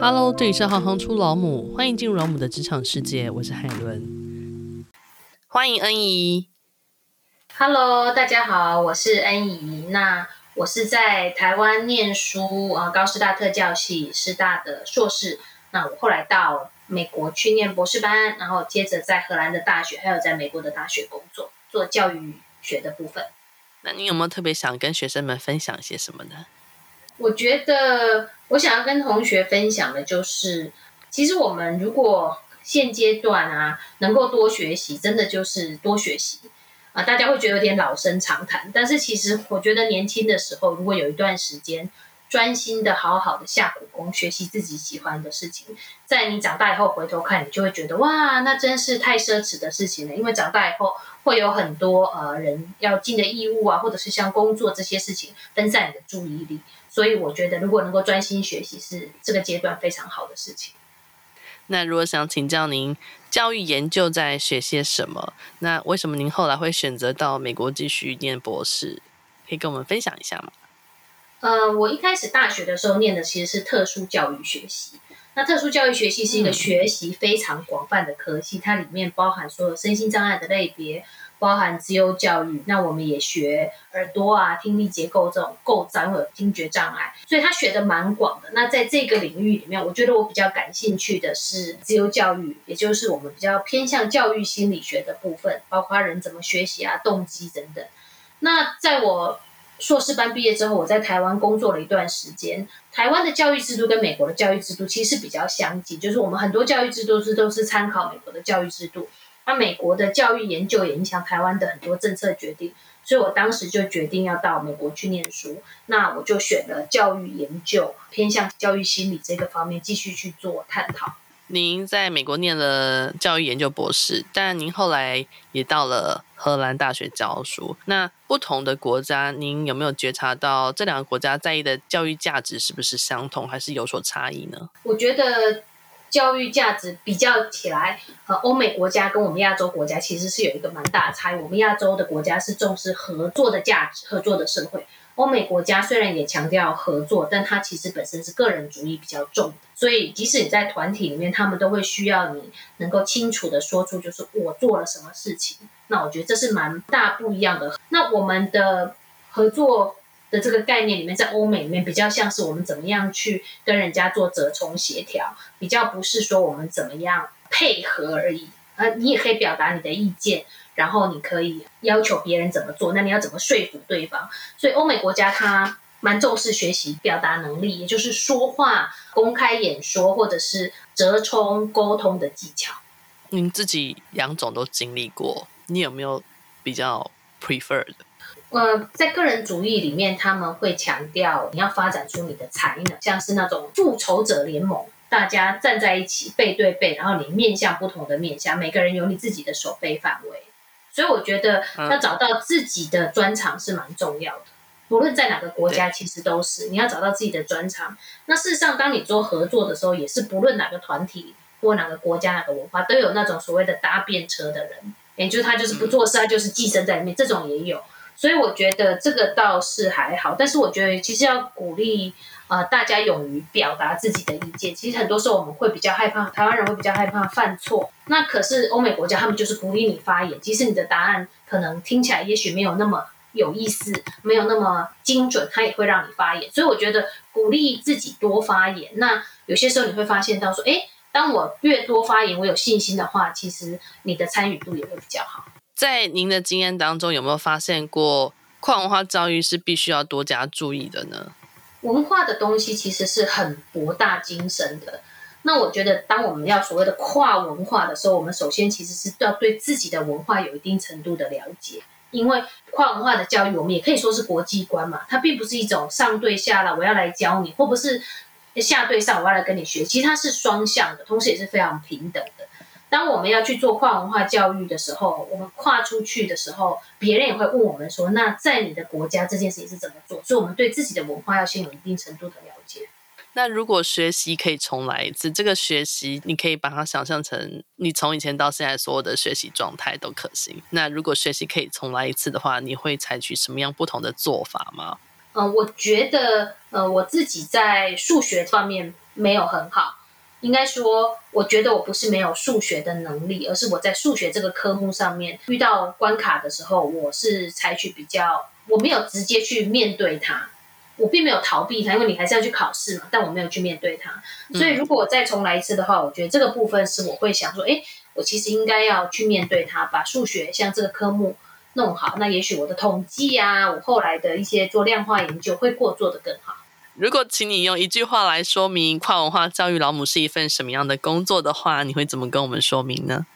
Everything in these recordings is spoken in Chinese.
Hello，这里是行行出老母，欢迎进入老母的职场世界，我是海伦，欢迎恩怡。Hello，大家好，我是恩怡。那我是在台湾念书啊，高师大特教系师大的硕士。那我后来到美国去念博士班，然后接着在荷兰的大学，还有在美国的大学工作，做教育学的部分。那你有没有特别想跟学生们分享些什么呢？我觉得我想要跟同学分享的就是，其实我们如果现阶段啊能够多学习，真的就是多学习啊。大家会觉得有点老生常谈，但是其实我觉得年轻的时候，如果有一段时间。专心的好好的下苦功，学习自己喜欢的事情，在你长大以后回头看，你就会觉得哇，那真是太奢侈的事情了。因为长大以后会有很多呃人要尽的义务啊，或者是像工作这些事情分散你的注意力，所以我觉得如果能够专心学习，是这个阶段非常好的事情。那如果想请教您，教育研究在学些什么？那为什么您后来会选择到美国继续念博士？可以跟我们分享一下吗？呃，我一开始大学的时候念的其实是特殊教育学习。那特殊教育学习是一个学习非常广泛的科系，它里面包含所有身心障碍的类别，包含自由教育。那我们也学耳朵啊、听力结构这种构造，或者听觉障碍，所以他学的蛮广的。那在这个领域里面，我觉得我比较感兴趣的是自由教育，也就是我们比较偏向教育心理学的部分，包括人怎么学习啊、动机等等。那在我硕士班毕业之后，我在台湾工作了一段时间。台湾的教育制度跟美国的教育制度其实比较相近，就是我们很多教育制度是都是参考美国的教育制度。那美国的教育研究也影响台湾的很多政策决定，所以我当时就决定要到美国去念书。那我就选了教育研究，偏向教育心理这个方面继续去做探讨。您在美国念了教育研究博士，但您后来也到了荷兰大学教书。那不同的国家，您有没有觉察到这两个国家在意的教育价值是不是相同，还是有所差异呢？我觉得教育价值比较起来，和，欧美国家跟我们亚洲国家其实是有一个蛮大的差异。我们亚洲的国家是重视合作的价值，合作的社会。欧美国家虽然也强调合作，但它其实本身是个人主义比较重，所以即使你在团体里面，他们都会需要你能够清楚地说出，就是我做了什么事情。那我觉得这是蛮大不一样的。那我们的合作的这个概念里面，在欧美里面比较像是我们怎么样去跟人家做折冲协调，比较不是说我们怎么样配合而已。呃，你也可以表达你的意见。然后你可以要求别人怎么做，那你要怎么说服对方？所以欧美国家它蛮重视学习表达能力，也就是说话、公开演说或者是折冲沟通的技巧。您自己两种都经历过，你有没有比较 prefer 的？呃，在个人主义里面，他们会强调你要发展出你的才能，像是那种复仇者联盟，大家站在一起背对背，然后你面向不同的面向，每个人有你自己的守备范围。所以我觉得要找到自己的专长是蛮重要的，无论在哪个国家，其实都是你要找到自己的专长。那事实上，当你做合作的时候，也是不论哪个团体或哪个国家、哪个文化，都有那种所谓的搭便车的人，也就是他就是不做事，他就是寄生在里面，这种也有。所以我觉得这个倒是还好，但是我觉得其实要鼓励。呃，大家勇于表达自己的意见。其实很多时候我们会比较害怕，台湾人会比较害怕犯错。那可是欧美国家，他们就是鼓励你发言，即使你的答案可能听起来也许没有那么有意思，没有那么精准，他也会让你发言。所以我觉得鼓励自己多发言。那有些时候你会发现到说，诶，当我越多发言，我有信心的话，其实你的参与度也会比较好。在您的经验当中，有没有发现过跨文化教育是必须要多加注意的呢？文化的东西其实是很博大精深的。那我觉得，当我们要所谓的跨文化的时候，我们首先其实是要对自己的文化有一定程度的了解。因为跨文化的教育，我们也可以说是国际观嘛，它并不是一种上对下了，我要来教你，或不是下对上，我要来跟你学。其实它是双向的，同时也是非常平等的。当我们要去做跨文化教育的时候，我们跨出去的时候，别人也会问我们说：“那在你的国家这件事情是怎么做？”所以，我们对自己的文化要先有一定程度的了解。那如果学习可以重来一次，这个学习你可以把它想象成你从以前到现在所有的学习状态都可行。那如果学习可以重来一次的话，你会采取什么样不同的做法吗？嗯、呃，我觉得，呃，我自己在数学方面没有很好。应该说，我觉得我不是没有数学的能力，而是我在数学这个科目上面遇到关卡的时候，我是采取比较，我没有直接去面对它，我并没有逃避它，因为你还是要去考试嘛。但我没有去面对它，所以如果我再重来一次的话，我觉得这个部分是我会想说，哎，我其实应该要去面对它，把数学像这个科目弄好。那也许我的统计啊，我后来的一些做量化研究会过做得更好。如果请你用一句话来说明跨文化教育老母是一份什么样的工作的话，你会怎么跟我们说明呢？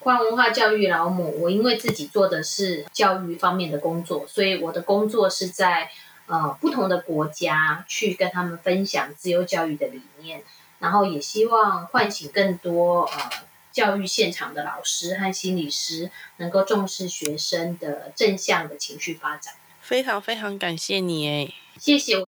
跨文化教育老母，我因为自己做的是教育方面的工作，所以我的工作是在呃不同的国家去跟他们分享自由教育的理念，然后也希望唤醒更多呃教育现场的老师和心理师，能够重视学生的正向的情绪发展。非常非常感谢你诶，谢谢。